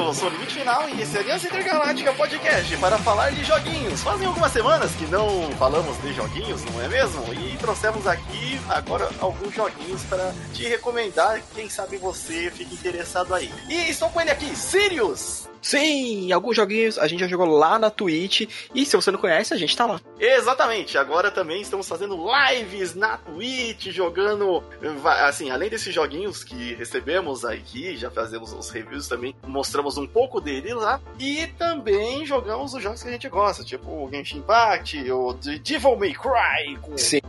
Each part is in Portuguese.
eu sou o Limite Final e esse Aliança Intergaláctica Podcast para falar de joguinhos. Fazem algumas semanas que não falamos de joguinhos, não é mesmo? E trouxemos aqui agora alguns joguinhos para te recomendar. Quem sabe você fique interessado aí. E estou com ele aqui, Sirius! Sim, alguns joguinhos a gente já jogou lá na Twitch. E se você não conhece, a gente tá lá. Exatamente. Agora também estamos fazendo lives na Twitch, jogando. Assim, além desses joguinhos que recebemos aqui, já fazemos os reviews também, mostramos um pouco dele lá. E também jogamos os jogos que a gente gosta, tipo o Genshin Impact, o Devil May Cry. Com... Sim,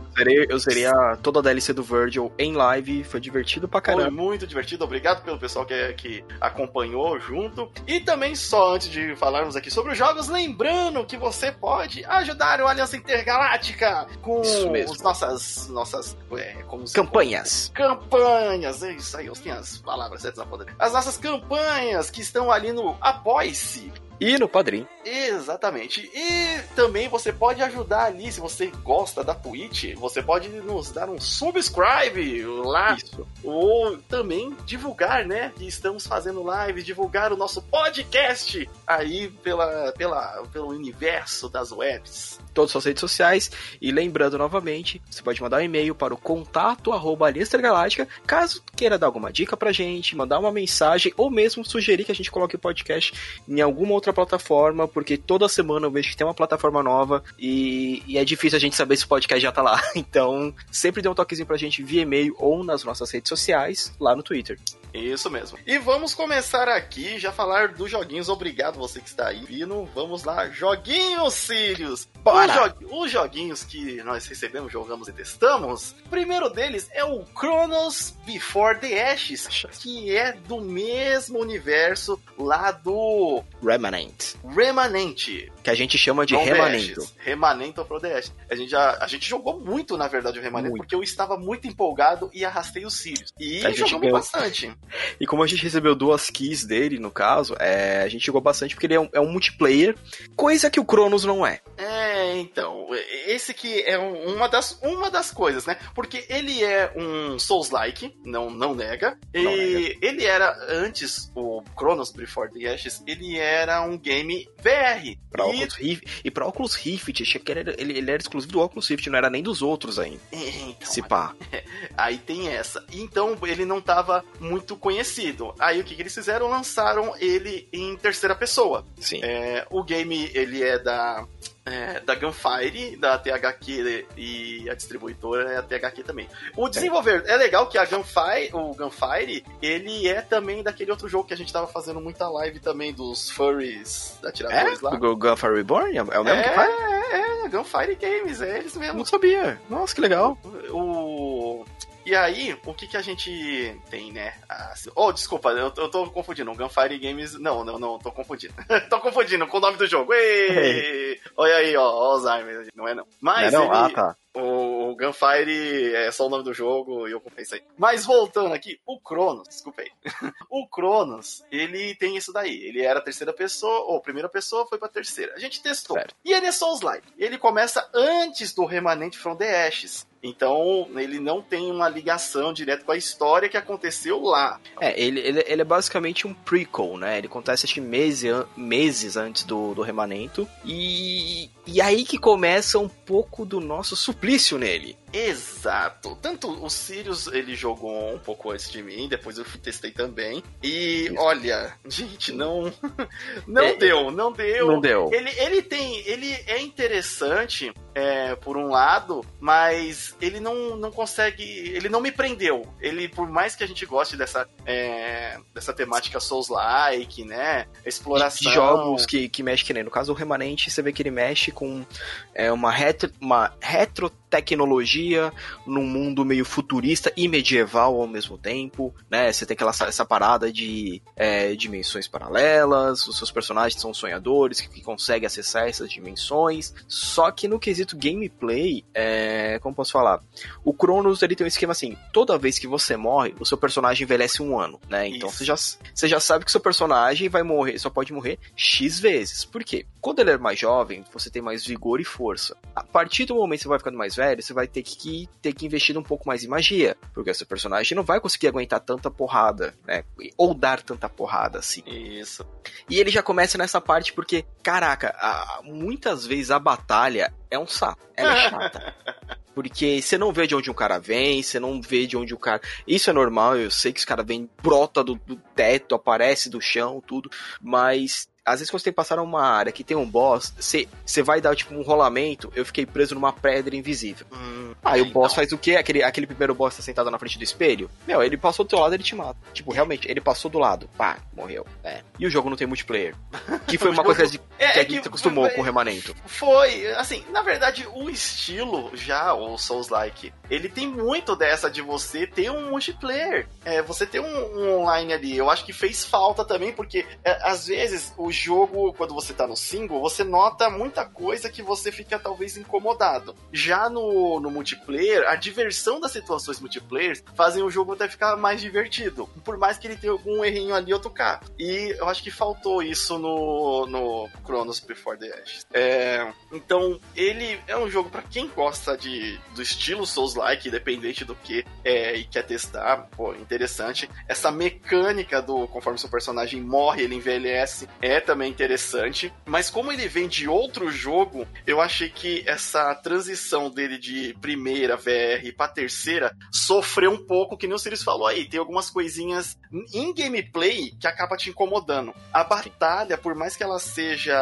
eu seria toda a DLC do Virgil em live. Foi divertido pra caramba. Foi muito divertido. Obrigado pelo pessoal que, que acompanhou junto. E também também, só antes de falarmos aqui sobre os jogos, lembrando que você pode ajudar o Aliança Intergaláctica com as nossas, nossas é, campanhas. Campanhas, é isso aí, eu tenho as palavras certas na poder. As nossas campanhas que estão ali no Apoie-se. E no Padrim. Exatamente. E também você pode ajudar ali, se você gosta da Twitch, você pode nos dar um subscribe lá. Isso. Ou também divulgar, né? Que estamos fazendo live, divulgar o nosso podcast aí pela, pela, pelo universo das webs. Todas as redes sociais. E lembrando novamente, você pode mandar um e-mail para o contato arroba Galáctica, caso queira dar alguma dica pra gente, mandar uma mensagem, ou mesmo sugerir que a gente coloque o podcast em alguma outra plataforma, porque toda semana eu vejo que tem uma plataforma nova e, e é difícil a gente saber se o podcast já tá lá. Então, sempre dê um toquezinho pra gente via e-mail ou nas nossas redes sociais, lá no Twitter. Isso mesmo. E vamos começar aqui, já falar dos joguinhos. Obrigado você que está aí vindo. Vamos lá, joguinhos, Sirius! Os, jo os joguinhos que nós recebemos, jogamos e testamos. O primeiro deles é o Chronos Before the Ashes, que é do mesmo universo lá do Remanent. Remanente. Que a gente chama de Remanento. Remanento of the Ashes. A gente, já, a gente jogou muito, na verdade, o Remanento, porque eu estava muito empolgado e arrastei os Sirius. E a jogamos ganhou. bastante. E como a gente recebeu duas keys dele, no caso, é, a gente jogou bastante porque ele é um, é um multiplayer, coisa que o Cronos não é. É, então, esse que é uma das, uma das coisas, né? Porque ele é um Souls-like, não, não nega. Não e nega. ele era, antes, o Chronos Before the Ashes, ele era um game VR. Pra e... Oculus Rift, e pra Oculus Rift, achei que ele, ele, ele, era exclusivo do Oculus Rift, não era nem dos outros ainda. É, então, Se pá. Aí tem essa. Então ele não tava muito conhecido. Aí o que, que eles fizeram? Lançaram ele em terceira pessoa. Sim. É, o game, ele é da é, da Gunfire, da THQ e a distribuidora é a THQ também. O desenvolver é, é legal que a Gunfire, o Gunfire, ele é também daquele outro jogo que a gente tava fazendo muita live também dos furries atiradores é? lá. O Gunfire Reborn? É o mesmo é, que faz? É, é, Gunfire Games, é eles mesmo. Não sabia. Nossa, que legal. O, e aí, o que que a gente tem, né? Ah, oh, desculpa, eu, eu tô confundindo. Gunfire Games. Não, não, não, tô confundindo. tô confundindo com o nome do jogo. Ei! Olha aí, ó, Alzheimer. Não é não. Mas não é não? Ele... Ah, tá. O, Gunfire é só o nome do jogo e eu confessei. Mas voltando aqui, o Cronos, desculpa aí. o Cronos, ele tem isso daí. Ele era a terceira pessoa, ou primeira pessoa, foi pra terceira. A gente testou. Certo. E ele é Souls-like. Ele começa antes do Remanente from the Ashes. Então, ele não tem uma ligação direta com a história que aconteceu lá. É, ele, ele, ele é basicamente um prequel, né? Ele acontece, acho que meses, meses antes do, do Remanento. E, e aí que começa um pouco do nosso suplício nele. Exato. Tanto o Sirius, ele jogou um pouco antes de mim, depois eu testei também. E olha, gente, não não é, deu, não deu. Não deu. Ele, ele tem, ele é interessante é, por um lado, mas ele não, não consegue, ele não me prendeu. Ele, por mais que a gente goste dessa é, dessa temática Souls-like, né, exploração. De jogos que, que mexe que nem no caso o Remanente, você vê que ele mexe com é, uma retro, uma retro tecnologia num mundo meio futurista e medieval ao mesmo tempo, né? Você tem aquela essa parada de é, dimensões paralelas, os seus personagens são sonhadores que, que, conseguem acessar essas dimensões. Só que no quesito gameplay, é, como posso falar, o Cronos ele tem um esquema assim: toda vez que você morre, o seu personagem envelhece um ano, né? Então você já, você já sabe que seu personagem vai morrer, só pode morrer x vezes. Por quê? Quando ele é mais jovem, você tem mais vigor e força. A partir do momento que você vai ficando mais velho velho, você vai ter que ter que investir um pouco mais em magia, porque o seu personagem não vai conseguir aguentar tanta porrada, né? Ou dar tanta porrada assim. Isso. E ele já começa nessa parte porque, caraca, a, muitas vezes a batalha é um saco, ela é chata. Porque você não vê de onde um cara vem, você não vê de onde o cara. Isso é normal, eu sei que os caras vêm, brota do, do teto, aparece do chão, tudo. Mas às vezes quando você tem que passar uma área que tem um boss, você, você vai dar tipo um rolamento, eu fiquei preso numa pedra invisível. Hum, Aí o boss então. faz o quê? Aquele, aquele primeiro boss tá sentado na frente do espelho? Meu, ele passou do teu lado ele te mata. Tipo, realmente, ele passou do lado. Pá, morreu. É. E o jogo não tem multiplayer. Que foi uma coisa que, é, que a gente se acostumou com o remanento. Foi, assim, na verdade, o estilo já, o Souls-like, ele tem muito dessa de você ter um multiplayer. É, você ter um, um online ali. Eu acho que fez falta também, porque é, às vezes o jogo, quando você tá no single, você nota muita coisa que você fica talvez incomodado. Já no, no multiplayer, a diversão das situações multiplayer fazem o jogo até ficar mais divertido. Por mais que ele tenha algum errinho ali ou tocar. E eu acho que faltou isso no, no Chronos Before the Ashes. É, então, ele é um jogo para quem gosta de, do estilo Souls-like, independente do que, é, e quer testar. Pô, interessante. Essa mecânica do conforme seu personagem morre, ele envelhece, é também interessante, mas como ele vem de outro jogo, eu achei que essa transição dele de primeira VR para terceira sofreu um pouco, que nem o Sirius falou aí, tem algumas coisinhas em gameplay que acaba te incomodando. A batalha, por mais que ela seja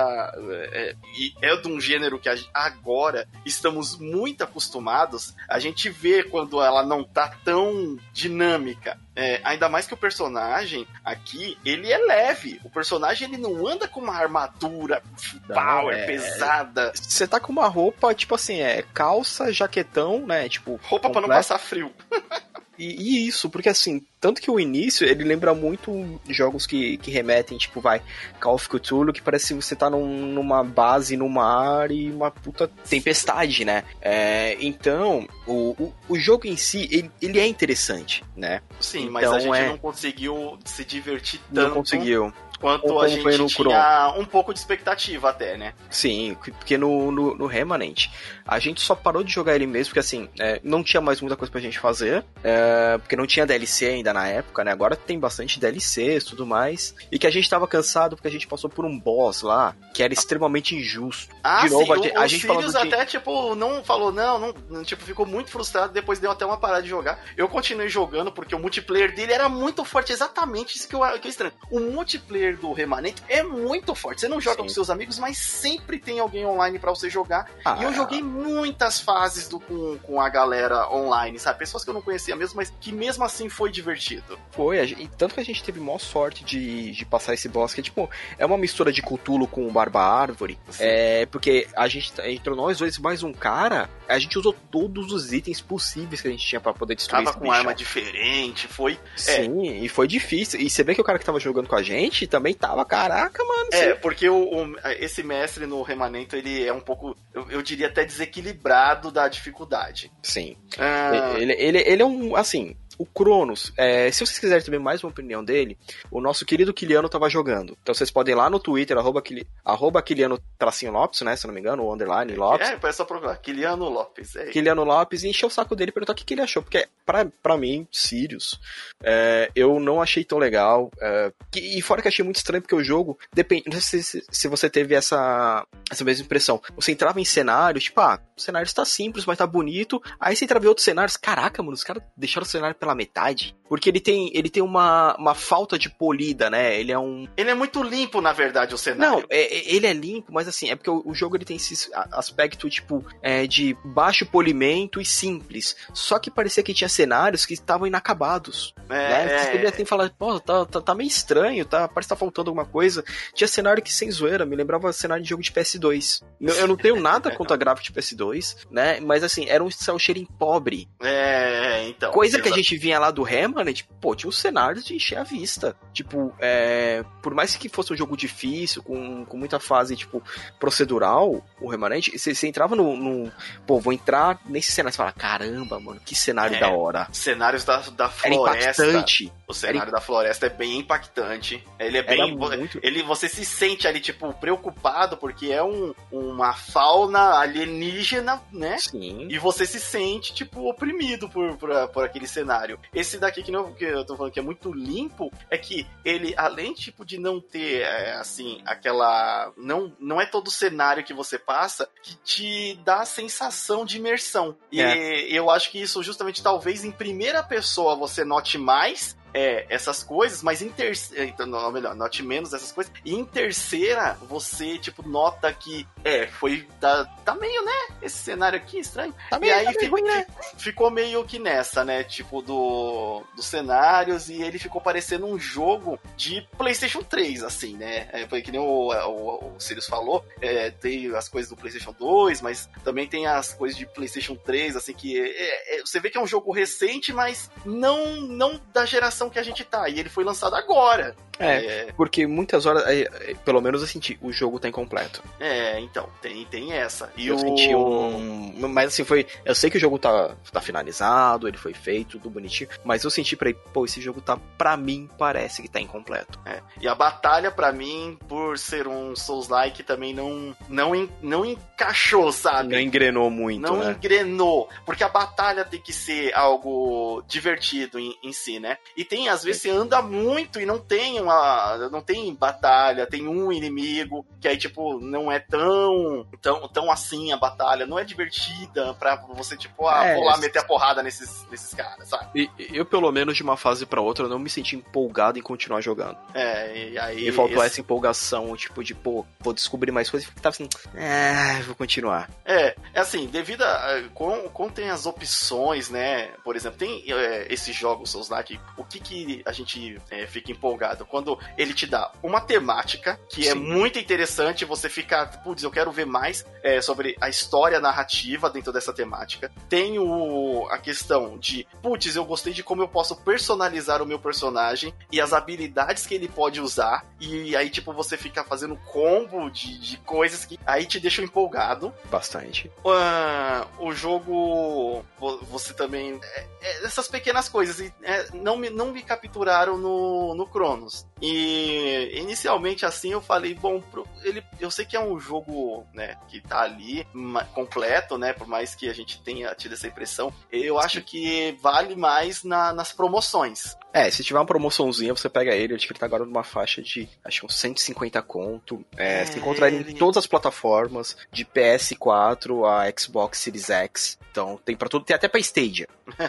é, é, é de um gênero que agora estamos muito acostumados, a gente vê quando ela não tá tão dinâmica. É, ainda mais que o personagem aqui, ele é leve. O personagem ele não anda com uma armadura power, é... pesada. Você tá com uma roupa, tipo assim, é calça, jaquetão, né? Tipo. Roupa para não passar frio. E, e, isso, porque assim, tanto que o início, ele lembra muito jogos que, que remetem, tipo, vai, Call of Cthulhu, que parece que você tá num, numa base no mar e uma puta tempestade, né? É, então, o, o, o, jogo em si, ele, ele é interessante, né? Sim, então, mas a gente é... não conseguiu se divertir tanto. Não conseguiu quanto a gente tinha um pouco de expectativa até, né? Sim, porque no, no, no, Remanent a gente só parou de jogar ele mesmo porque assim, é, não tinha mais muita coisa pra gente fazer, é, porque não tinha DLC ainda na época, né? Agora tem bastante DLCs e tudo mais, e que a gente tava cansado porque a gente passou por um boss lá que era extremamente injusto. Ah, de novo, sim, a, o, a gente Sirius até, tipo, não falou, não, não, tipo, ficou muito frustrado, depois deu até uma parada de jogar. Eu continuei jogando porque o multiplayer dele era muito forte, exatamente isso que eu, que eu estranho. O multiplayer do Remanente é muito forte. Você não joga Sim. com seus amigos, mas sempre tem alguém online para você jogar. Ah, e eu joguei muitas fases do, com, com a galera online, sabe? Pessoas que eu não conhecia mesmo, mas que mesmo assim foi divertido. Foi, e tanto que a gente teve maior sorte de, de passar esse boss, que é tipo, é uma mistura de Cthulhu com Barba Árvore. É, porque a gente entrou nós dois mais um cara, a gente usou todos os itens possíveis que a gente tinha para poder destruir Tava com arma diferente, foi. Sim, é. e foi difícil. E você vê que o cara que tava jogando com a gente também tava, caraca, mano. É, porque o, o, esse mestre no remanento, ele é um pouco, eu, eu diria até desequilibrado da dificuldade. Sim. Ah... Ele, ele, ele é um, assim, o Cronos, é, se vocês quiserem também mais uma opinião dele, o nosso querido Kiliano tava jogando. Então vocês podem ir lá no Twitter, arroba, arroba Kiliano Tracinho Lopes, né? Se não me engano, o underline Lopes. É, é só procurar. Kiliano Lopes. É. Kiliano Lopes e encher o saco dele e perguntar o que, que ele achou. Porque, pra, pra mim, Sirius, é, eu não achei tão legal. É, e fora que achei muito estranho, porque o jogo depende. Não sei se, se você teve essa, essa mesma impressão. Você entrava em cenários, tipo, ah, o cenário está simples, mas tá bonito. Aí você entrava em outros cenários. Caraca, mano, os caras deixaram o cenário pela metade. Porque ele tem, ele tem uma, uma falta de polida, né? Ele é um. Ele é muito limpo, na verdade, o cenário. Não, é, é ele é limpo, mas assim, é porque o, o jogo ele tem esse aspecto, tipo, é, de baixo polimento e simples. Só que parecia que tinha cenários que estavam inacabados. É. Né? Você poderia ter falado, pô, tá, tá, tá, meio estranho, tá? Parece que tá faltando alguma coisa. Tinha cenário que sem zoeira, me lembrava cenário de jogo de PS2. Eu, eu não tenho nada contra gráfico de PS2, né? Mas assim, era um cel shading pobre. É, então. Coisa que a gente gente vinha lá do Remanent, pô, tinha os cenários de encher a vista. Tipo, é, por mais que fosse um jogo difícil, com, com muita fase, tipo, procedural, o Remanent, você, você entrava no, no, Pô, vou entrar nesse cenário. Você fala, caramba, mano, que cenário É, da hora. Cenários da, da Era floresta. impactante. O cenário da floresta é bem impactante. Ele é Era bem. muito. Ele, você se sente ali, tipo, preocupado, porque é um, uma fauna alienígena, né? Sim. E você se sente, tipo, oprimido por, por, por aquele cenário. Esse daqui que, não, que eu tô falando que é muito limpo, é que ele, além, tipo, de não ter, é, assim, aquela... Não, não é todo cenário que você passa que te dá a sensação de imersão. E É. eu acho que isso, justamente, talvez em primeira pessoa você note mais é, essas coisas, mas em terceira. Então, não, melhor, note menos essas coisas. E em terceira, você, tipo, nota que. É, foi. Tá, tá meio, né? Esse cenário aqui estranho. Tá e meio, aí tá meio né? ficou meio que nessa, né? Tipo, do, dos cenários, e ele ficou parecendo um jogo de PlayStation 3, assim, né? É, foi que nem o, o, o Sirius falou, é, tem as coisas do PlayStation 2, mas também tem as coisas de PlayStation 3, assim, que é- é- você vê que é um jogo recente, mas não, não da geração que a gente tá. E ele foi lançado agora. É, porque muitas horas, é, é, pelo menos eu senti, o jogo tá incompleto. É, então, tem, tem essa. E eu o... senti um. Mas assim, foi. Eu sei que o jogo tá, tá finalizado, ele foi feito, tudo bonitinho. Mas eu senti pra ele, pô, esse jogo tá, pra mim, parece que tá incompleto. É, E a batalha, pra mim, por ser um Souls-like, também não, não, não encaixou, sabe? Não engrenou muito, não né? engrenou. Porque a batalha tem que ser algo divertido em, em si, né? E tem, às vezes, você anda muito e não tem uma. Não tem batalha, tem um inimigo, que aí, tipo, não é tão. tão, tão assim a batalha, não é divertida pra você, tipo, ah, É, vou lá meter a porrada nesses, nesses caras, sabe? E eu, pelo menos, de uma fase pra outra, não me senti empolgado em continuar jogando. É, e aí. Me faltou esse- essa empolgação, tipo, de, pô, vou descobrir mais coisas. E tava assim, é, vou continuar. É, é assim, devido a. Com, com tem as opções, né? Por exemplo, tem é, esses jogos Souls like, o que que a gente é, fica empolgado? Quando ele te dá uma temática que é Sim. muito interessante, você fica, putz, eu quero ver mais é, sobre a história narrativa dentro dessa temática. Tem o, a questão de, putz, eu gostei de como eu posso personalizar o meu personagem e as habilidades que ele pode usar. E aí, tipo, você fica fazendo combo de, de coisas que aí te deixam empolgado. Bastante. Ah, o jogo vo- você também é- é essas pequenas coisas e, é, não me não me capturaram no no Cronos e inicialmente assim eu falei bom pro- ele eu sei que é um jogo né que tá ali completo né por mais que a gente tenha tido essa impressão eu acho que vale mais na- nas promoções É, se tiver uma promoçãozinha, você pega ele, acho que ele tá agora numa faixa de, acho que uns 150 conto. É, É, você encontra ele em todas as plataformas, de PS4 a Xbox Series X. Então, tem pra tudo, tem até pra Stadia.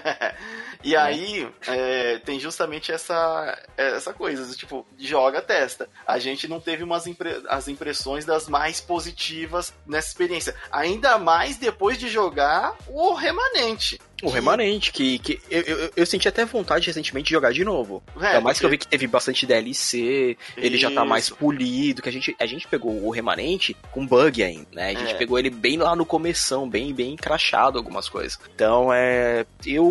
e aí é, tem justamente essa essa coisa tipo joga testa a gente não teve umas impre- as impressões das mais positivas nessa experiência ainda mais depois de jogar o remanente O Remanente, que, que eu, eu, eu senti até vontade recentemente de jogar de novo. É, Ainda mais que eu vi que teve bastante DLC, ele já tá mais polido, que a gente, a gente pegou o Remanente com bug ainda, né? A gente É. pegou ele bem lá no começão, bem, bem crachado algumas coisas. Então, é... Eu...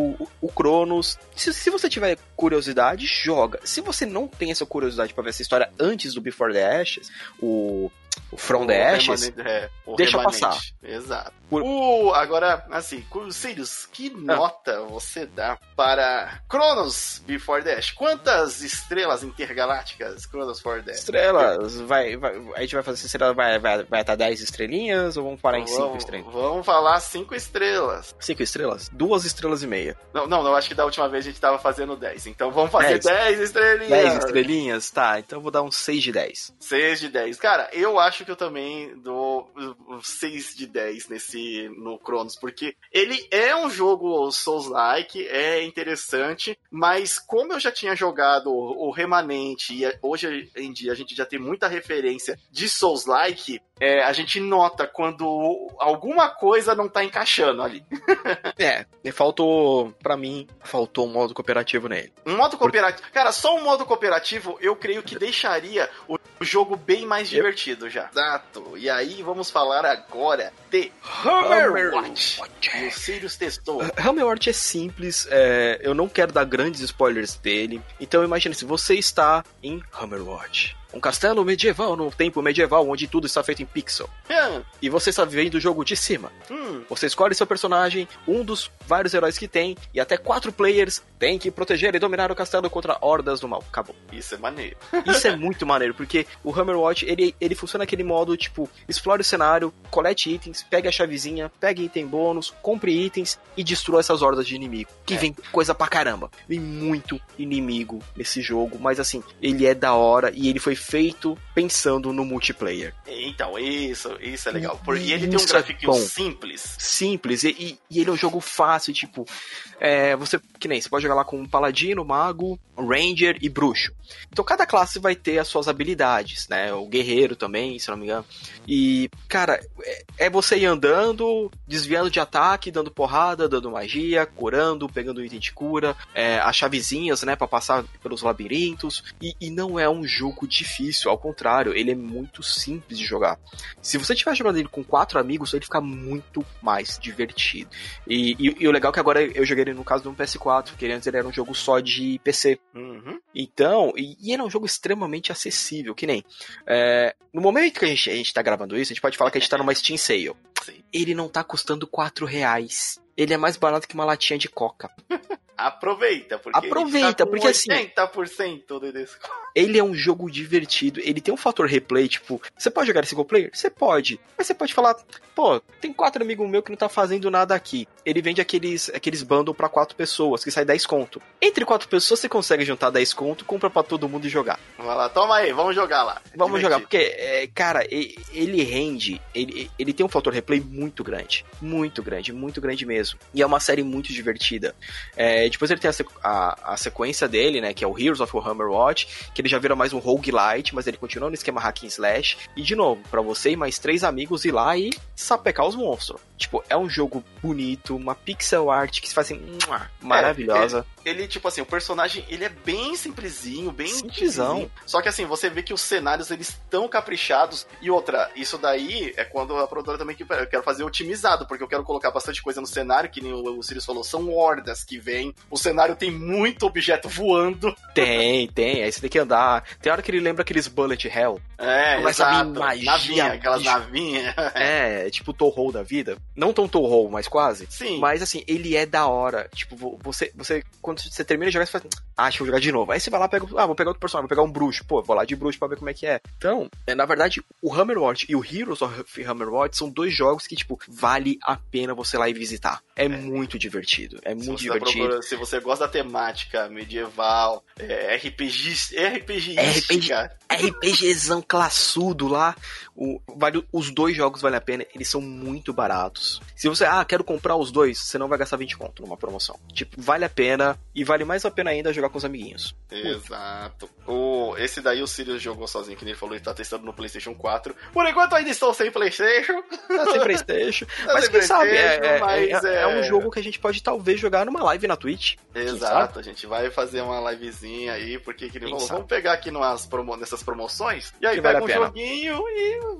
o- O Cronos... Se, se você tiver curiosidade, joga. Se você não tem essa curiosidade pra ver essa história antes do Before the Ashes, o... O From O the Ashes, é, deixa Remanente. passar. Exato. Por- O, agora, assim, Sirius, que Ah. nota você dá para Cronos Before Dash? Quantas estrelas intergalácticas Cronos for Dash? estrelas, vai, vai, a gente vai fazer estrela, vai estar vai, vai tá 10 estrelinhas ou vamos parar em 5 vamos, estrelas? vamos falar cinco estrelas. 5 estrelas? Duas estrelas e meia. Não, não, não, acho que da última vez a gente tava fazendo 10. Então vamos fazer Dez. 10 estrelinhas. 10 estrelinhas? Tá, então eu vou dar um 6 de 10. 6 de 10. Cara, eu acho que eu também dou 6 de 10 nesse no Cronos, porque ele é um jogo Souls-like, é interessante, mas como eu já tinha jogado o Remanente e hoje em dia a gente já tem muita referência de Souls-like, é, a gente nota quando alguma coisa não tá encaixando ali. É, e faltou, pra mim, faltou um modo cooperativo nele. Um modo cooperativo. Cara, só um modo cooperativo eu creio que deixaria o jogo bem mais divertido já. Exato. E aí vamos falar agora de Hammerwatch. E o Sirius testou. Hammerwatch é simples, é, eu não quero dar grandes spoilers dele. Então imagine se você está em Hammerwatch. Um castelo medieval no tempo medieval, onde tudo está feito em pixel. Hum, E você está vendo o jogo de cima. hum, Você escolhe seu personagem, um dos vários heróis que tem, e até quatro players têm que proteger e dominar o castelo contra hordas do mal. Acabou. isso é maneiro. Isso é muito maneiro, porque o Hammerwatch, ele, ele funciona naquele modo, tipo, explore o cenário, colete itens, pegue a chavezinha, pegue item bônus, compre itens e destrua essas hordas de inimigo. Que É. vem coisa pra caramba. Vem muito inimigo nesse jogo, mas assim, ele é da hora e ele foi feito pensando no multiplayer. Então, isso, isso é legal. Por- E ele tem um é grafiquinho bom. simples. simples e, e- ele é um jogo fácil, tipo, é, você, que nem, você pode jogar lá com um paladino, mago, ranger e bruxo. Então cada classe vai ter as suas habilidades, né? O guerreiro também, se não me engano. E, cara, é, é você ir andando, desviando de ataque, dando porrada, dando magia, curando, pegando item de cura, é, as chavezinhas, né, Pra passar pelos labirintos. E, e não é um jogo difícil, ao contrário, ele é muito simples de jogar. Se você estiver jogando ele com quatro amigos, ele fica muito mais divertido. E, e- e o legal é que agora eu joguei ele no caso do PS4, porque antes ele era um jogo só de PC. Uhum. Então, e, e ele é um jogo extremamente acessível, que nem. é, no momento que a gente, a gente tá gravando isso, a gente pode falar que a gente tá numa Steam Sale. Sim. Ele não tá custando 4 reais. Ele é mais barato que uma latinha de coca. Aproveita, porque Aproveita, ele tá porque assim- 80% de desconto. Ele é um jogo divertido, ele tem um fator replay, tipo, você pode jogar single player? Você pode. Mas você pode falar, pô, tem quatro amigos meus que não tá fazendo nada aqui. Ele vende aqueles, aqueles bundle pra quatro pessoas, que sai 10 conto. Entre quatro pessoas você consegue juntar 10 conto, compra pra todo mundo e jogar. Vai lá, toma aí, vamos jogar lá. Vamos jogar, Divertido. porque, é, cara, ele rende, ele, ele tem um fator replay muito grande. Muito grande, muito grande mesmo. E é uma série muito divertida. É, depois ele tem a, a- a sequência dele, né, que é o Heroes of Hammer Watch, que ele já vira mais um roguelite, mas ele continua no esquema hack and slash. E, de novo, pra você e mais três amigos ir lá e sapecar os monstros. Tipo, é um jogo bonito, uma pixel art que se faz assim, mua, maravilhosa. Ele, tipo assim, o personagem, ele é bem simplesinho, bem Simplesão. Só que assim, você vê que os cenários, eles estão caprichados. E outra, isso daí é quando a produtora também que eu quero fazer otimizado, porque eu quero colocar bastante coisa no cenário, que nem o, o Sirius falou, são hordas que vêm. O cenário tem muito objeto voando. Tem, tem. Aí você tem que andar. Tem hora que ele lembra aqueles Bullet Hell. É, Começa exato. magia, navinha, aquelas navinhas. É, tipo Toho da vida. Não tão Toho, mas quase. Sim. Mas assim, ele é da hora. Tipo, vo- você, você quando você termina de jogar, você fala, ah, deixa eu jogar de novo. Aí você vai lá, pega, ah, vou pegar outro personagem, vou pegar um bruxo. Pô, vou lá de bruxo pra ver como é que é. Então, é, na verdade, o Hammerwatch e o Heroes of Hammerwatch são dois jogos que, tipo, vale a pena você ir lá e visitar. É, muito divertido. É Se muito tá divertido. procurando- se você gosta da temática medieval, é, RPG, RPG, RPG. RPGzão classudo lá. O, vale, os dois jogos valem a pena, eles são muito baratos. Se você, ah, quero comprar os dois, você não vai gastar 20 conto numa promoção. Tipo, vale a pena e vale mais a pena ainda jogar com os amiguinhos. Exato. O, esse daí o Sirius jogou sozinho, que nem ele falou, ele tá testando no PlayStation 4. Por enquanto ainda estou sem PlayStation. Tá sem Playstation. Tá mas sem quem sabe, é, PlayStation, é- mas é- é um é- jogo que a gente pode talvez jogar numa live na Twitch. Exato, a gente vai fazer uma livezinha aí, porque que ele falou, vamos pegar aqui numas promo, nessas promoções, e aí Que pega vale um joguinho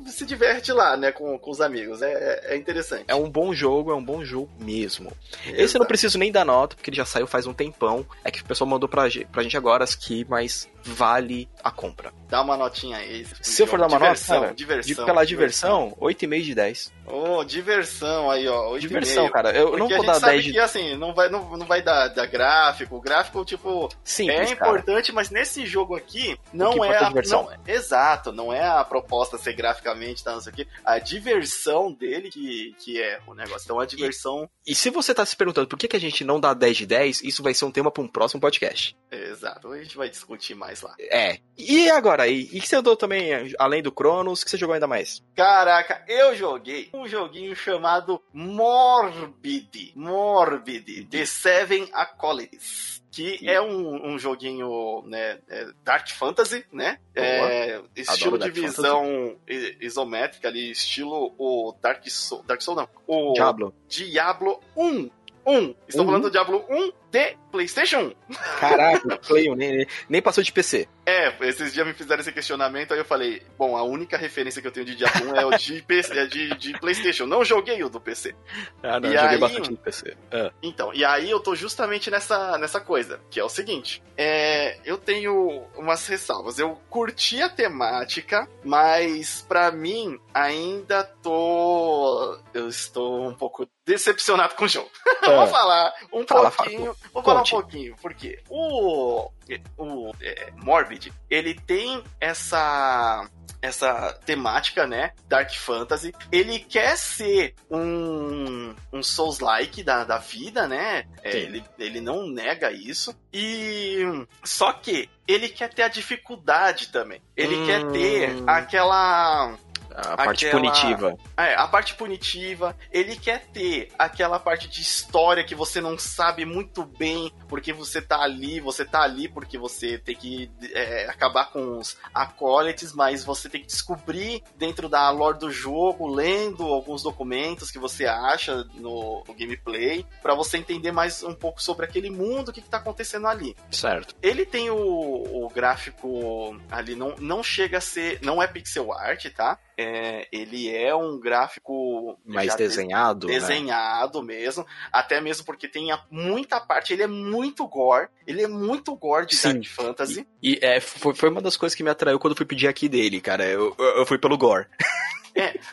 e se diverte lá, né, com, com os amigos. É, é interessante. É um bom jogo, é um bom jogo mesmo. Esse eu não preciso nem dar nota, porque ele já saiu faz um tempão. É que o pessoal mandou pra, pra gente agora aqui, mas vale a compra. Dá uma notinha aí. Se eu for dar uma diversão, nota, cara, diversão, de, pela diversão, 8,5 de 10. Oh, diversão aí, ó. e Diversão, cara. Eu Porque não vou dar sabe 10 de. que, assim, não vai, não, não vai dar, dar gráfico. O gráfico, tipo, Simples, é cara. importante, mas nesse jogo aqui, não é é a diversão. não- exato, não é a proposta ser graficamente, tá, não sei o quê. A diversão dele que, que é o negócio. Então a diversão. E se você tá se perguntando por que, que a gente não dá 10 de 10, isso vai ser um tema pra um próximo podcast. Exato, a gente vai discutir mais lá. É. E agora? E, e que você andou também, além do Cronos, que você jogou ainda mais? Caraca, eu joguei um joguinho chamado Morbid. Morbid, The Seven Acolytes. Que é um, um joguinho, né, é Dark Fantasy, né? É, estilo Dark de visão i- isométrica ali, estilo o Dark Soul, Dark Soul não, o Diablo. Diablo 1. 1. Estou Um? falando do Diablo 1 de PlayStation 1. Caraca, Play 1 nem, nem passou de PC. É, esses dias me fizeram esse questionamento, aí eu falei, bom, a única referência que eu tenho de Diablo 1 é o de, PC, é de, de PlayStation. Não joguei o do PC. Ah, não, E eu joguei aí- bastante no PC. Ah, Então, e aí eu tô justamente nessa, nessa coisa, que é o seguinte: é, eu tenho umas ressalvas. Eu curti a temática, mas pra mim ainda tô. Eu estou um pouco decepcionado com o jogo. Vou ah, falar um Fala, pouquinho. Vou falar um Conte. pouquinho, porque o, o é, Morbid, ele tem essa essa temática, né? Dark Fantasy. Ele quer ser um, um Souls-like da, da vida, né? É, ele, ele não nega isso. E. Só que ele quer ter a dificuldade também. Ele Hum. quer ter aquela. A parte Aquela- punitiva. É, a parte punitiva, ele quer ter aquela parte de história que você não sabe muito bem porque você tá ali, você tá ali porque você tem que é, acabar com os acólites, mas você tem que descobrir dentro da lore do jogo, lendo alguns documentos que você acha no, no gameplay, pra você entender mais um pouco sobre aquele mundo, o que, que tá acontecendo ali. Certo. Ele tem o, o gráfico ali, não, não chega a ser. Não é pixel art, tá? É, ele é um gráfico Mais já de- desenhado. né? desenhado mesmo. Até mesmo porque tem a- muita parte. Ele é muito gore. Ele é muito gore de Sim. Dark Fantasy. E é, foi, foi uma das coisas que me atraiu quando eu fui pedir aqui dele, cara. Eu, eu, eu fui pelo gore.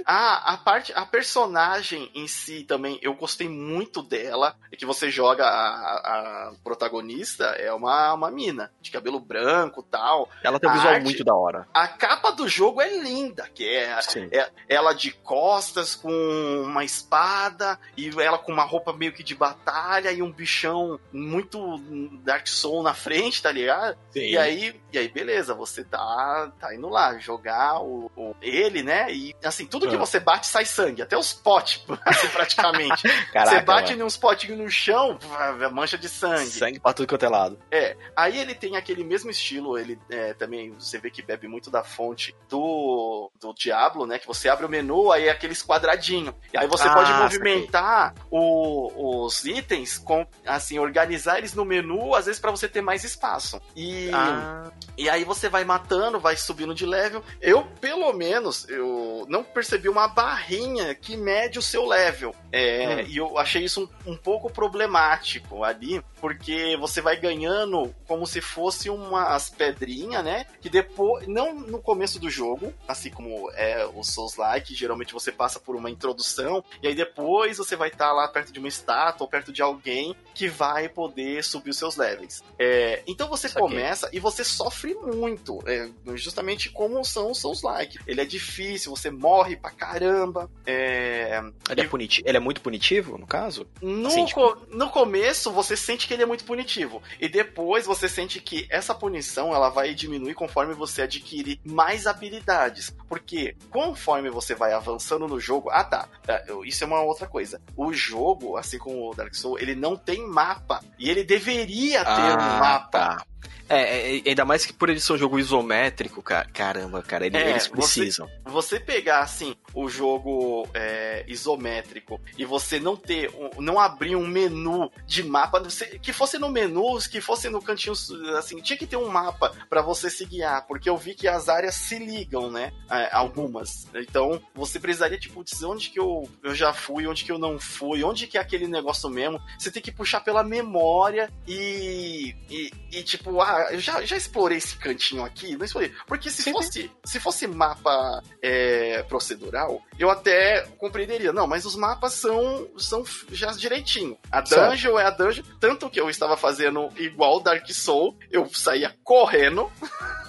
Ah, a parte, a personagem em si também, eu gostei muito dela. É que você joga a, a protagonista, é uma, uma mina, de cabelo branco tal. Ela tem um A visual arte- muito da hora. A capa do jogo é linda, que é Sim. É ela de costas com uma espada e ela com uma roupa meio que de batalha e um bichão muito Dark Soul na frente, tá ligado? E aí, e aí beleza, você tá, tá indo lá jogar o, o- ele, né? E assim, tudo que Ah. você bate sai sangue, até os potes, assim, praticamente. Caraca, você bate mano. em uns potinhos no chão, mancha de sangue. Sangue pra tudo quanto é lado. É, aí ele tem aquele mesmo estilo, ele é, também, você vê que bebe muito da fonte do, do Diablo, né? Que você abre o menu, aí é aqueles quadradinhos. E aí você Ah, pode movimentar o- os itens, com, assim, organizar eles no menu, às vezes pra você ter mais espaço. E, Ah, e aí você vai matando, vai subindo de level. Eu, pelo menos, eu não percebi uma barrinha que mede o seu level. É, Hum. E eu achei isso um, um pouco problemático ali, porque você vai ganhando como se fosse umas pedrinhas, né? Que depois, não no começo do jogo, assim como é o Souls-like, geralmente você passa por uma introdução, e aí depois você vai estar lá perto de uma estátua ou perto de alguém que vai poder subir os seus levels. É, então você Saquei. começa e você sofre muito, é, justamente como são os Souls-like. Ele é difícil, você morre pra caramba. É, ele, é puniti- ele é muito punitivo, no caso? no, Assim, tipo- co- no começo você sente que ele é muito punitivo. E depois você sente que essa punição ela vai diminuir conforme você adquirir mais habilidades. Porque conforme você vai avançando no jogo. Ah tá. eu- Isso é uma outra coisa. O jogo, assim como o Dark Souls, ele não tem mapa. E ele deveria ter um mapa. tá. É, é, ainda mais que por ele ser um jogo isométrico, cara. Caramba, cara, ele- É, eles você- precisam. você pegar assim o jogo é, isométrico e você não ter um- não abrir um menu de mapa você- que fosse no menu que fosse no cantinho assim tinha que ter um mapa pra você se guiar porque eu vi que as áreas se ligam né é, algumas então você precisaria tipo dizer onde que eu, eu já fui onde que eu não fui onde que é aquele negócio mesmo você tem que puxar pela memória e e, e, tipo ah eu já, já explorei esse cantinho aqui não explorei. Porque se Sim, fosse se fosse mapa é, procedural, eu até compreenderia. Não, mas os mapas são, são já direitinho. A Certo. dungeon é a dungeon. Tanto que eu estava fazendo igual Dark Soul, eu saía correndo.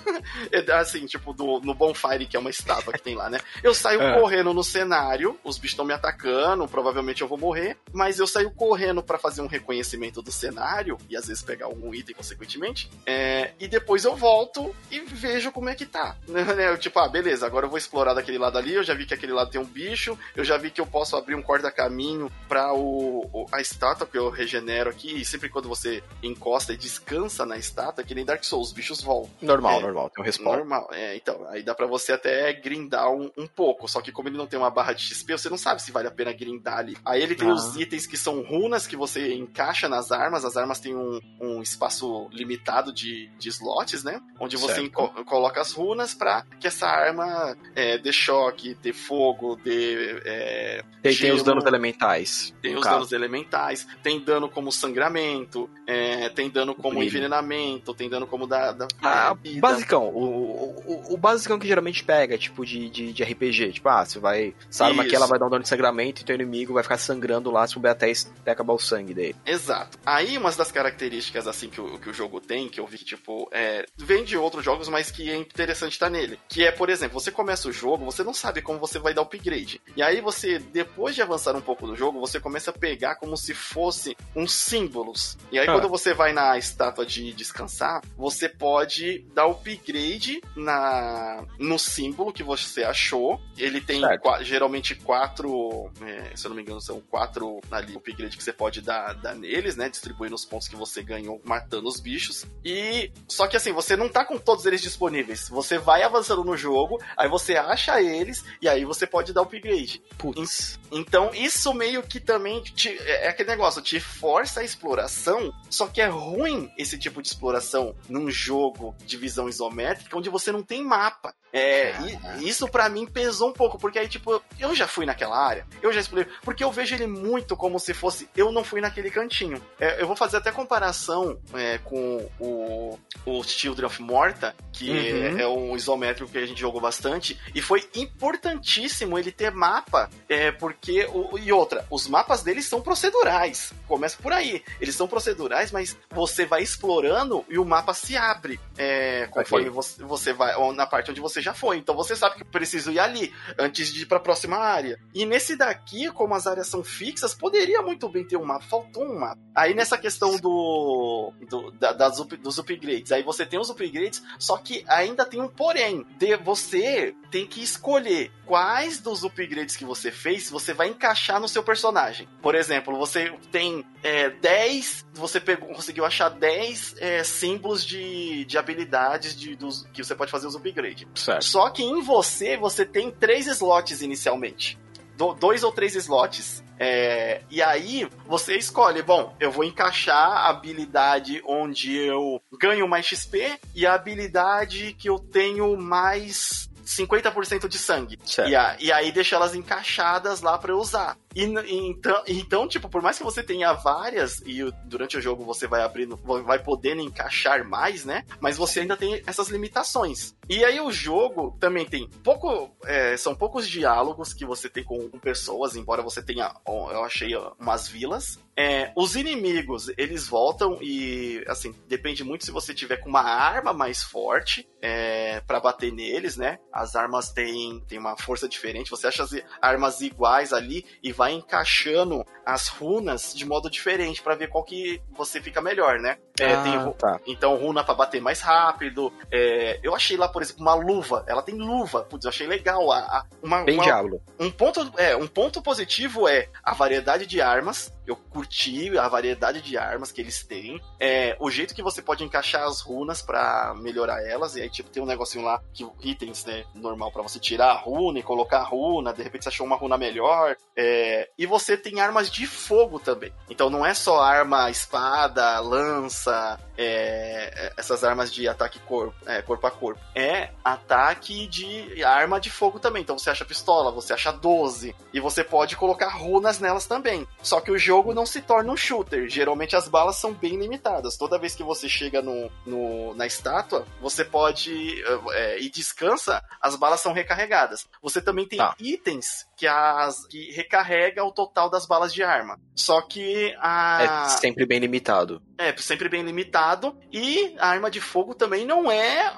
É, assim, tipo, do, no Bonfire, que é uma estátua que tem lá, né? Eu saio É. correndo no cenário, os bichos estão me atacando, provavelmente eu vou morrer, mas eu saio correndo pra fazer um reconhecimento do cenário, e às vezes pegar algum item, consequentemente, é, e depois eu volto e vejo como é que tá. Né? Eu, tipo, ah, beleza, agora eu vou explorar daquele lado ali, eu já vi que aquele lado tem um bicho, eu já vi que eu posso abrir um corta-caminho pra o, o- a estátua que eu regenero aqui, e sempre quando você encosta e descansa na estátua, que nem Dark Souls, os bichos voltam. Normal, É, normal. tem um respawn. Normal, é, então, aí dá pra você até grindar um, um, pouco, só que como ele não tem uma barra de XP, você não sabe se vale a pena grindar ali. Aí ele tem ah. os itens que são runas que você encaixa nas armas, as armas têm um, um espaço limitado de, de slots, né? Onde você co coloca as runas pra que essa arma é, dê choque, dê fogo, dê. É, tem, tem, os danos elementais. Tem os caso. danos elementais, tem dano como sangramento, é, tem dano como envenenamento, tem dano como da. da ah, basicão. O, o, o, basicão que geralmente pega, tipo, de, de, de RPG. Tipo, ah, você vai. Essa arma aqui ela vai dar um dano de sangramento e teu inimigo vai ficar sangrando lá se souber até, até acabar o sangue dele. Exato. Aí, uma das características, assim, que o, que o jogo tem, que eu vi que, tipo, é, vem de outros jogos, mas que é interessante estar tá nele. Que é, por exemplo, você começa o jogo, você não sabe como você vai dar upgrade. E aí você, depois de avançar um pouco do jogo, você começa a pegar como se fosse uns símbolos. E aí, ah. quando você vai na estátua de descansar, você pode dar upgrade na, no símbolo que você achou. Ele tem qu geralmente quatro, é, se eu não me engano, são quatro ali upgrade que você pode dar, dar neles, né? Distribuindo os pontos que você ganhou matando os bichos. E só que assim, você não tá com todos eles disponíveis. Você vai avançando no jogo, aí você acha eles e aí você pode dar upgrade. Putz. Então, isso meio que também te, é, é aquele negócio, te força a exploração, só que é ruim esse tipo de exploração num jogo de visão isométrica onde você não tem mapa. É, e, isso para mim pesou um pouco, porque aí, tipo, eu já fui naquela área, eu já explorei, porque eu vejo ele muito como se fosse eu não fui naquele cantinho. É, eu vou fazer até comparação é, com o, o Children of Morta, que uhum. é, um isométrico que a gente jogou bastante, e foi importantíssimo ele ter mapa, é, porque, o, e outra, os mapas deles são procedurais, começa por aí, eles são procedurais, mas você vai explorando e o mapa se abre, é, conforme okay. você, você vai, na parte onde você já foi. Então você sabe que preciso ir ali antes de ir para a próxima área. E nesse daqui, como as áreas são fixas, poderia muito bem ter um mapa. Faltou um mapa. Aí nessa questão do, do da, das dos upgrades, aí você tem os upgrades, só que ainda tem um porém. De você tem que escolher quais dos upgrades que você fez você vai encaixar no seu personagem. Por exemplo, você tem é, 10, você pegou, conseguiu achar 10 é, símbolos de, de habilidades de, dos, que você pode fazer os upgrades. Só que em você, você tem três slots inicialmente. Do, dois ou três slots. É, e aí você escolhe, bom, eu vou encaixar a habilidade onde eu ganho mais XP e a habilidade que eu tenho mais 50% de sangue. E, a, e, aí deixa elas encaixadas lá para eu usar. E, então, então, tipo, por mais que você tenha várias, e durante o jogo você vai abrindo, vai podendo encaixar mais, né? Mas você ainda tem essas limitações. E aí o jogo também tem pouco. É, são poucos diálogos que você tem com, com, pessoas, embora você tenha, eu achei, umas vilas. É, os inimigos, eles voltam e, assim, depende muito se você tiver com uma arma mais forte é, para bater neles, né? As armas têm, têm uma força diferente, você acha as armas iguais ali e vai encaixando as runas de modo diferente para ver qual que você fica melhor, né? É, ah, tem, tá. Então, runa para bater mais rápido. É, eu achei lá, por exemplo, uma luva. Ela tem luva. Putz, eu achei legal. A, a uma, Bem uma, diablo. Um ponto, é, um ponto positivo é a variedade de armas eu curti a variedade de armas que eles têm. É, o jeito que você pode encaixar as runas para melhorar elas. E aí, tipo, tem um negocinho lá, que itens, né? Normal para você tirar a runa e colocar a runa. De repente você achou uma runa melhor. É, e você tem armas de fogo também. Então não é só arma, espada, lança, essa é, essas armas de ataque corpo, é, corpo a corpo. É ataque de arma de fogo também. Então você acha pistola, você acha 12. E você pode colocar runas nelas também. Só que o jogo não se torna um shooter. Geralmente as balas são bem limitadas. Toda vez que você chega no, no na estátua, você pode é, e descansa, as balas são recarregadas. Você também tem tá. itens que as que recarrega o total das balas de arma. Só que a é sempre bem limitado. É, sempre bem limitado. E a arma de fogo também não é,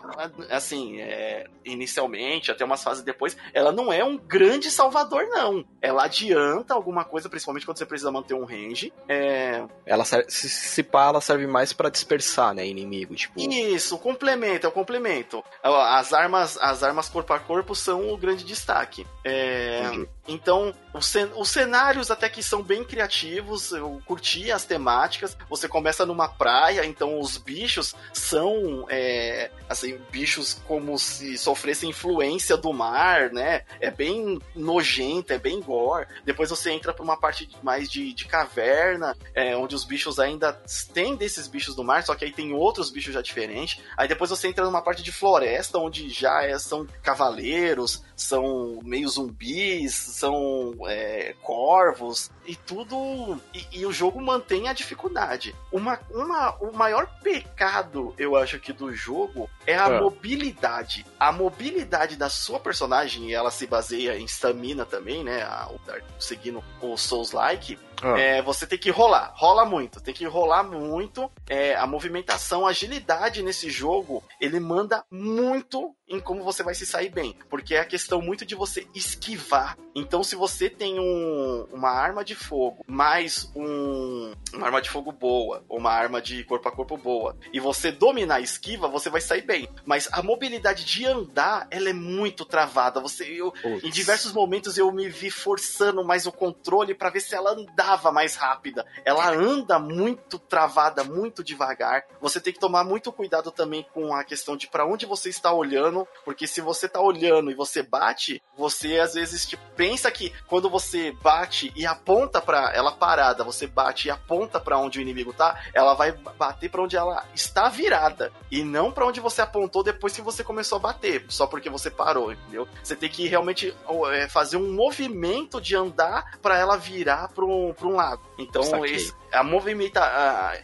assim, é, inicialmente, até umas fases depois, ela não é um grande salvador, não. Ela adianta alguma coisa, principalmente quando você precisa manter um range. É... Ela serve, se, se pá, ela serve mais para dispersar, né, inimigo, tipo. Isso, complemento, é o complemento. As armas, as armas corpo a corpo são o grande destaque. É... Então, os cenários até que são bem criativos, eu curti as temáticas. Você começa numa praia, então os bichos são, é, assim, bichos como se sofressem influência do mar, né? É bem nojento, é bem gore. Depois você entra pra uma parte mais de, de caverna, é, onde os bichos ainda têm desses bichos do mar, só que aí tem outros bichos já diferentes. Aí depois você entra numa parte de floresta, onde já é, são cavaleiros, são meio zumbis, são é, corvos, e tudo. E, e, o jogo mantém a dificuldade. Uma, uma, o maior pecado, eu acho que do jogo é a é. mobilidade. A mobilidade da sua personagem, e ela se baseia em stamina também, né? A, seguindo o Souls-like. Ah. É, você tem que rolar, rola muito, tem que rolar muito. É, a movimentação, a agilidade nesse jogo, ele manda muito em como você vai se sair bem, porque é a questão muito de você esquivar. Então, se você tem um, uma arma de fogo, mais um, uma arma de fogo boa, ou uma arma de corpo a corpo boa, e você dominar a esquiva, você vai sair bem. Mas a mobilidade de andar, ela é muito travada. Você, eu, em diversos momentos eu me vi forçando mais o controle para ver se ela andava mais rápida. Ela anda muito travada, muito devagar. Você tem que tomar muito cuidado também com a questão de para onde você está olhando, porque se você está olhando e você bate, você às vezes tipo, pensa que quando você bate e aponta aponta para ela parada, você bate e aponta para onde o inimigo tá, ela vai bater para onde ela está virada e não para onde você apontou depois que você começou a bater, só porque você parou, entendeu? Você tem que realmente é, fazer um movimento de andar para ela virar para um, um lado. Então, esse, a movimenta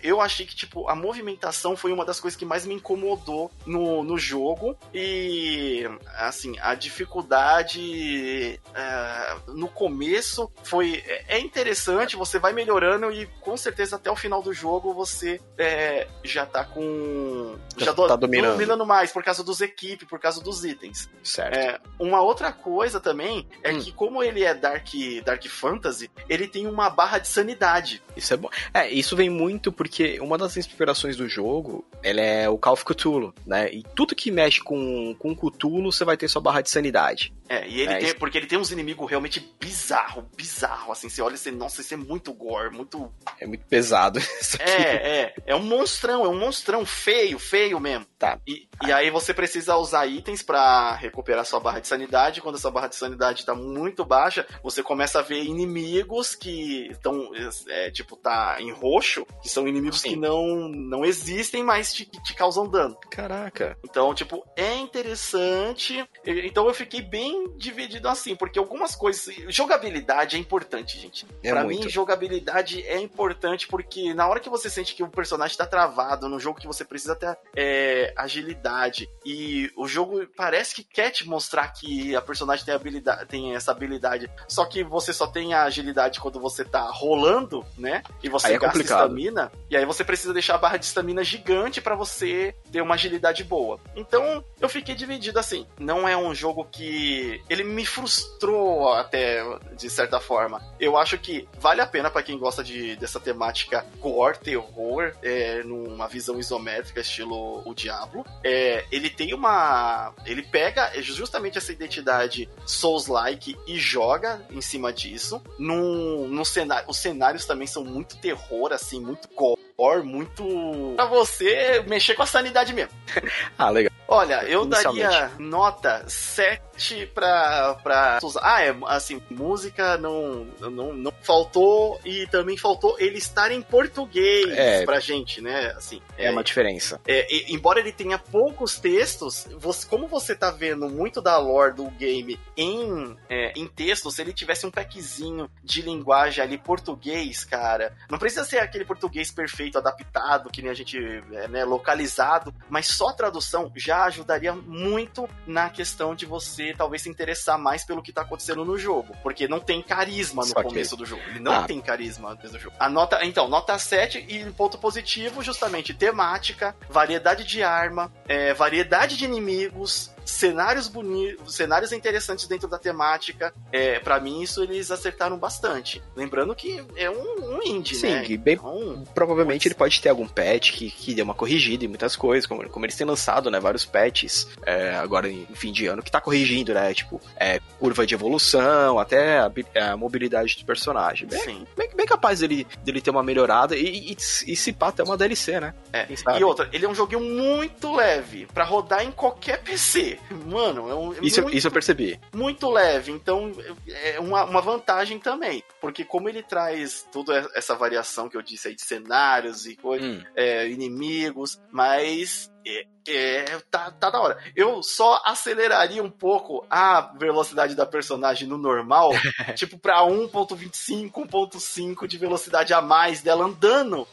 eu achei que tipo a movimentação foi uma das coisas que mais me incomodou no, no jogo e assim a dificuldade uh, no começo foi é, é interessante você vai melhorando e com certeza até o final do jogo você é, já tá com já, já do, tá dominando. dominando. mais por causa dos equipes por causa dos itens certo é, uma outra coisa também é hum. que como ele é dark dark fantasy ele tem uma barra de sanidade isso é bom é, isso vem muito porque uma das inspirações do jogo, ela é o Call of Cthulhu, né? E tudo que mexe com, com Cthulhu, você vai ter sua barra de sanidade. É, e ele é, tem, isso... porque ele tem uns inimigos realmente bizarro, bizarro, assim, você olha e você, nossa, isso é muito gore, muito... É muito pesado isso aqui. É, é, é um monstrão, é um monstrão feio, feio mesmo. Tá. E, ah. e aí você precisa usar itens para recuperar sua barra de sanidade, quando essa barra de sanidade tá muito baixa, você começa a ver inimigos que estão, é, tipo, tá em roxo, que são inimigos Sim. que não, não existem, mas te, te causam dano. Caraca. Então, tipo, é interessante. Então eu fiquei bem dividido assim, porque algumas coisas. Jogabilidade é importante, gente. É pra muito. mim, jogabilidade é importante porque na hora que você sente que o personagem tá travado, no jogo que você precisa ter é, agilidade, e o jogo parece que quer te mostrar que a personagem tem, habilidade, tem essa habilidade, só que você só tem a agilidade quando você tá rolando, né? E você é gasta estamina, e aí você precisa deixar a barra de estamina gigante para você ter uma agilidade boa. Então, eu fiquei dividido assim. Não é um jogo que ele me frustrou até de certa forma. Eu acho que vale a pena para quem gosta de dessa temática gore, terror, é, numa visão isométrica estilo o Diablo. É, ele tem uma, ele pega justamente essa identidade Souls-like e joga em cima disso. Num, num cenário, os cenários também são muito terror, assim, muito gore, muito. pra você mexer com a sanidade mesmo. ah, legal. Olha, eu daria nota 7 pra, pra. Ah, é, assim, música não, não, não faltou e também faltou ele estar em português é, pra gente, né? Assim, é, é uma diferença. É, embora ele tenha poucos textos, você, como você tá vendo muito da lore do game em, é, em texto, se ele tivesse um packzinho de linguagem ali português, cara, não precisa ser aquele português perfeito, adaptado, que nem a gente, é, né, localizado, mas só a tradução já ajudaria muito na questão de você talvez se interessar mais pelo que tá acontecendo no jogo, porque não tem carisma no Só começo que... do jogo. Ele não ah. tem carisma no começo do jogo. A nota, então, nota 7 e ponto positivo, justamente temática, variedade de arma, é, variedade de inimigos, cenários bonitos, cenários interessantes dentro da temática. É, para mim, isso eles acertaram bastante. Lembrando que é um, um indie, Sim, né? que bem, então, provavelmente ele pode ter algum patch que, que dê uma corrigida em muitas coisas, como, como eles têm lançado, né, vários patches é, agora em fim de ano que tá corrigindo, né, tipo, é, curva de evolução, até a, a mobilidade do personagem. Bem, Sim. Bem, bem, capaz dele, dele ter uma melhorada e, e, e se pá até uma DLC, né? É. E outra, ele é um joguinho muito leve para rodar em qualquer PC. Mano, é um, é isso, muito, isso eu percebi. Muito leve, então é uma, uma vantagem também, porque como ele traz toda essa variação que eu disse aí de cenários e coisas, hum. é, inimigos, mas é, é, tá, tá da hora. Eu só aceleraria um pouco a velocidade da personagem no normal, tipo pra 1.25, 1.5 de velocidade a mais dela andando.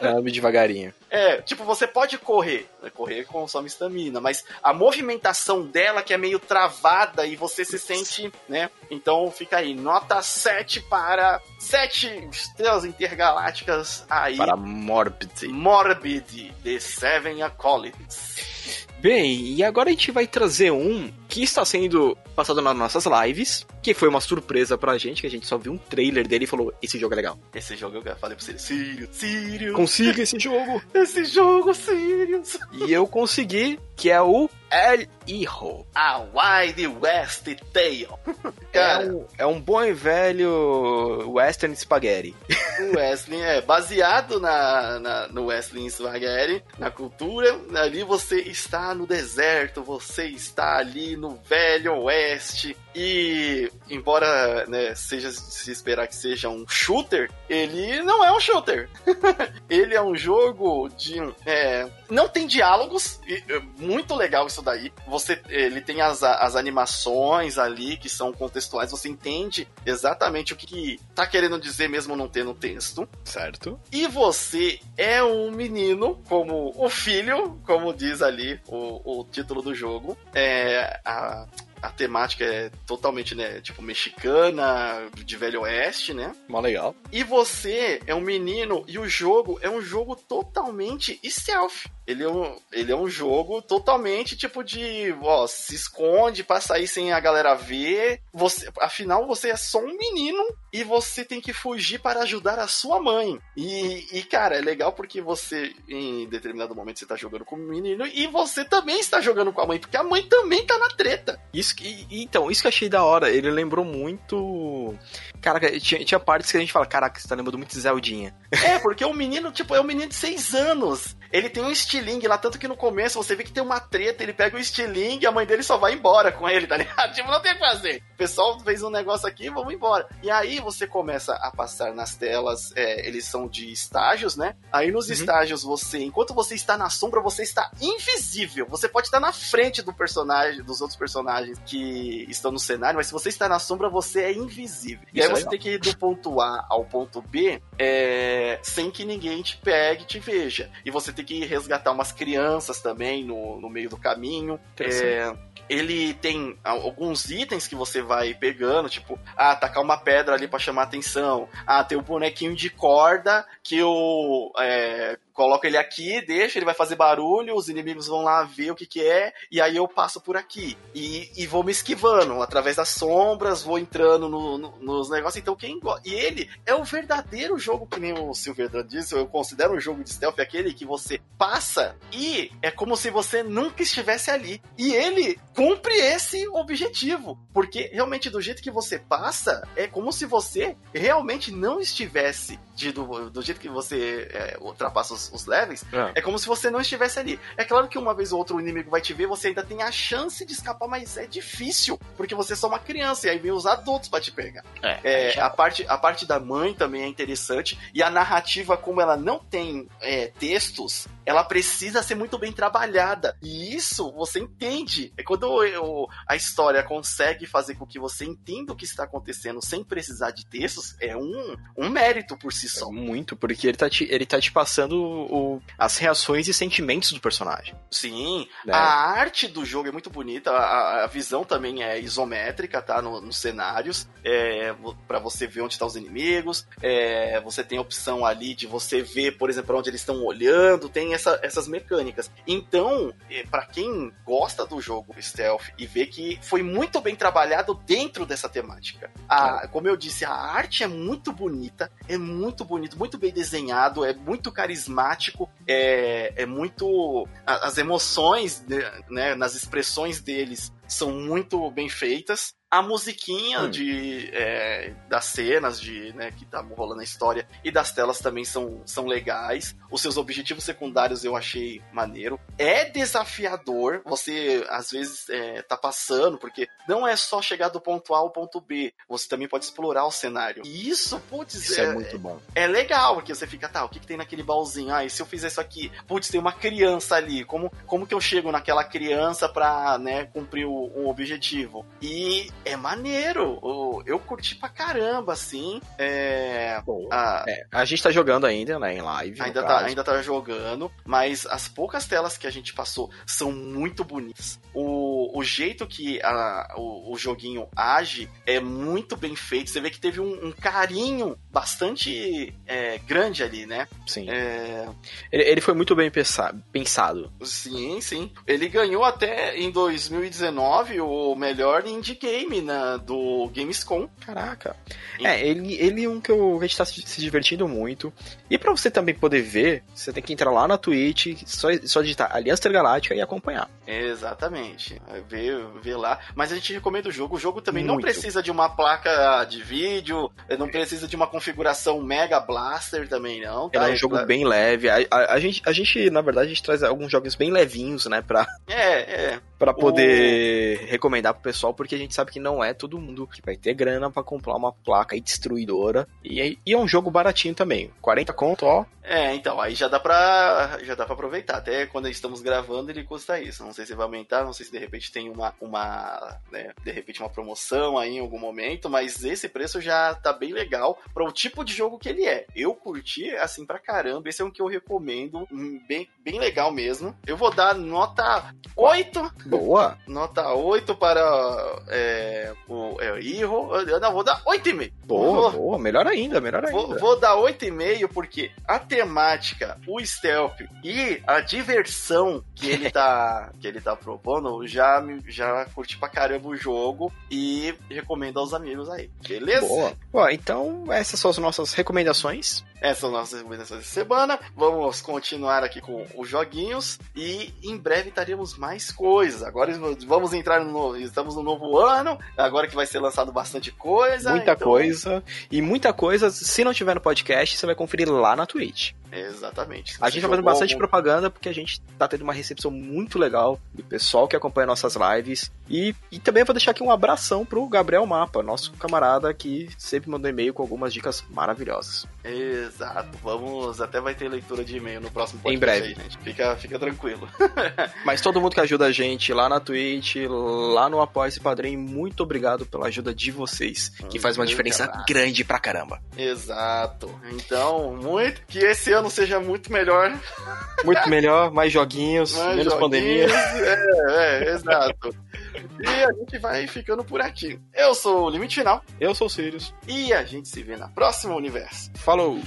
Sabe, devagarinho. É, tipo, você pode correr, né, correr consome estamina, mas a movimentação dela que é meio travada e você se sente, né? Então fica aí, nota 7 para 7 estrelas intergalácticas aí. Para Morbid. Morbid, The Seven Bem, e agora a gente vai trazer um que está sendo passado nas nossas lives, que foi uma surpresa pra gente, que a gente só viu um trailer dele e falou: esse jogo é legal. Esse jogo eu falei pra você, Sirius, Sirius. Consiga esse jogo. esse jogo, Sirius. E eu consegui, que é o El Hijo. A Wide West Tale. Cara, é um, é um bom e velho Western Spaghetti. O Western é baseado na, na, no Western Spaghetti, na cultura. Ali você está no deserto, você está ali no velho oeste. E, embora né, seja se esperar que seja um shooter, ele não é um shooter. ele é um jogo de. É, não tem diálogos, é muito legal isso daí. Você, ele tem as, as animações ali que são contextuais, você entende exatamente o que, que tá querendo dizer mesmo não tendo texto. Certo. E você é um menino, como o filho, como diz ali o, o título do jogo. É, a, a temática é totalmente, né, tipo, mexicana, de velho oeste, né? Mó legal. E você é um menino e o jogo é um jogo totalmente stealth. Ele é um, ele é um jogo totalmente tipo de, ó, se esconde pra sair sem a galera ver. Você, afinal, você é só um menino e você tem que fugir para ajudar a sua mãe. E, e cara, é legal porque você, em determinado momento, você tá jogando com o menino e você também está jogando com a mãe, porque a mãe também tá na treta. Isso que, então, isso que eu achei da hora. Ele lembrou muito. Caraca, tinha, tinha partes que a gente fala, caraca, você tá lembrando muito de Zeldinha. É, porque o menino, tipo, é um menino de 6 anos. Ele tem um estilingue lá, tanto que no começo você vê que tem uma treta, ele pega o estilingue e a mãe dele só vai embora com ele, tá ligado? Tipo, não tem o que fazer. O pessoal fez um negócio aqui, vamos embora. E aí você começa a passar nas telas, é, eles são de estágios, né? Aí nos uhum. estágios você, enquanto você está na sombra, você está invisível. Você pode estar na frente do personagem, dos outros personagens que estão no cenário, mas se você está na sombra, você é invisível. Isso e aí é você tem que ir do ponto A ao ponto B é, sem que ninguém te pegue e te veja. E você tem que resgatar umas crianças também no, no meio do caminho. É, ele tem alguns itens que você vai pegando, tipo, ah, tacar uma pedra ali para chamar atenção. Ah, tem o um bonequinho de corda que o é, coloco ele aqui, deixo, ele vai fazer barulho, os inimigos vão lá ver o que que é, e aí eu passo por aqui. E, e vou me esquivando, através das sombras, vou entrando no, no, nos negócios. Então, quem E ele é o verdadeiro jogo, que nem o Silverdan disse, eu considero um jogo de stealth aquele que você passa e é como se você nunca estivesse ali. E ele cumpre esse objetivo, porque realmente do jeito que você passa, é como se você realmente não estivesse de, do, do jeito que você é, ultrapassa os, os levels, é. é. como se você não estivesse ali. É claro que uma vez ou outra o inimigo vai te ver, você ainda tem a chance de escapar, mas é difícil, porque você é só uma criança, e aí vem os adultos para te pegar. É, é a, parte, a parte da mãe também é interessante, e a narrativa, como ela não tem é, textos, ela precisa ser muito bem trabalhada. E isso você entende. É quando eu, a história consegue fazer com que você entenda o que está acontecendo sem precisar de textos, é um, um mérito por si si só. Muito, porque ele tá te, ele tá te passando o, as reações e sentimentos do personagem. Sim, né? a arte do jogo é muito bonita, a, a visão também é isométrica, tá? No, nos cenários, é, para você ver onde estão tá os inimigos, é, você tem a opção ali de você ver, por exemplo, onde eles estão olhando, tem essa, essas mecânicas. Então, é, para quem gosta do jogo Stealth e vê que foi muito bem trabalhado dentro dessa temática. A, como eu disse, a arte é muito bonita, é muito bonito, muito bem desenhado, é muito carismático, é, é muito. As emoções, né, nas expressões deles são muito bem feitas a musiquinha hum. de é, das cenas de né, que tá rolando a história e das telas também são, são legais. Os seus objetivos secundários eu achei maneiro. É desafiador, você às vezes é, tá passando, porque não é só chegar do ponto A ao ponto B, você também pode explorar o cenário. E isso, putz, isso é, é muito bom. É legal, porque você fica, tá, o que, que tem naquele baúzinho? Ah, e se eu fizer isso aqui? Putz, tem uma criança ali, como, como que eu chego naquela criança pra né, cumprir o, um objetivo? E é maneiro. Eu curti pra caramba, assim. É. A, é, a gente tá jogando ainda, né, em live. Ainda tá, ainda tá jogando, mas as poucas telas que a gente passou são muito bonitas. O, o jeito que a, o, o joguinho age é muito bem feito. Você vê que teve um, um carinho bastante é, grande ali, né? Sim. É... Ele, ele, foi muito bem pensado. Sim, sim. Ele ganhou até em 2019 o melhor indie game na, do Gamescom. Caraca. E... É, ele, ele é um que eu, a gente tá se divertindo muito. E para você também poder ver, você tem que entrar lá na Twitch, só, só digitar Aliança Intergaláctica e acompanhar. Exatamente. Ver, ver lá. Mas a gente recomenda o jogo. O jogo também muito. não precisa de uma placa de vídeo, não precisa de uma configuração Mega Blaster também, não. Tá? Ele é um jogo bem leve. A, a, a, gente, a gente, na verdade, a gente traz alguns jogos bem levinhos, né? Pra, é, é. Pra poder o... recomendar pro pessoal, porque a gente sabe que não é todo mundo que vai ter grana para comprar uma placa aí destruidora. E, e, é um jogo baratinho também. 40 conto, ó. É, então, aí já dá pra. Já dá pra aproveitar. Até quando estamos gravando, ele custa isso. Não sei se vai aumentar, não sei se de repente tem uma. uma né, de repente uma promoção aí em algum momento, mas esse preço já tá bem legal para o tipo de jogo que ele é. Eu curti assim pra caramba. Esse é um que eu recomendo. Bem, bem legal mesmo. Eu vou dar nota 8. Boa! Nota 8 para. É, o é, Hero. Eu não, vou dar 8,5. Boa, vou, boa, melhor ainda, melhor ainda. Vou, vou dar 8,5 porque a temática, o stealth e a diversão que ele tá, que ele tá propondo, já, já curti pra caramba o jogo e recomendo aos amigos aí. Beleza? Boa. Então essas são as nossas recomendações. Essas são as nossas recomendações de semana. Vamos continuar aqui com os joguinhos e em breve teremos mais coisas. Agora vamos entrar no estamos no novo ano, agora que vai ser lançado bastante coisa. Muita então... coisa e muita coisa. Se não tiver no podcast, você vai conferir lá na Twitch. Exatamente. A gente tá fazendo bastante algum... propaganda porque a gente tá tendo uma recepção muito legal do pessoal que acompanha nossas lives. E, e também vou deixar aqui um abração pro Gabriel Mapa, nosso camarada que sempre mandou e-mail com algumas dicas maravilhosas. Exato. Vamos, até vai ter leitura de e-mail no próximo podcast. Em breve. Aí, gente. Fica, fica tranquilo. Mas todo mundo que ajuda a gente lá na Twitch, lá no Apoia esse Padrinho, muito obrigado pela ajuda de vocês, que faz uma diferença grande pra caramba. Exato. Então, muito que esse ano seja muito melhor. Muito melhor, mais joguinhos, mais menos joguinhos, pandemia. É, é, exato. E a gente vai ficando por aqui. Eu sou o Limite Final. Eu sou o Sirius. E a gente se vê na próxima universo. Falou!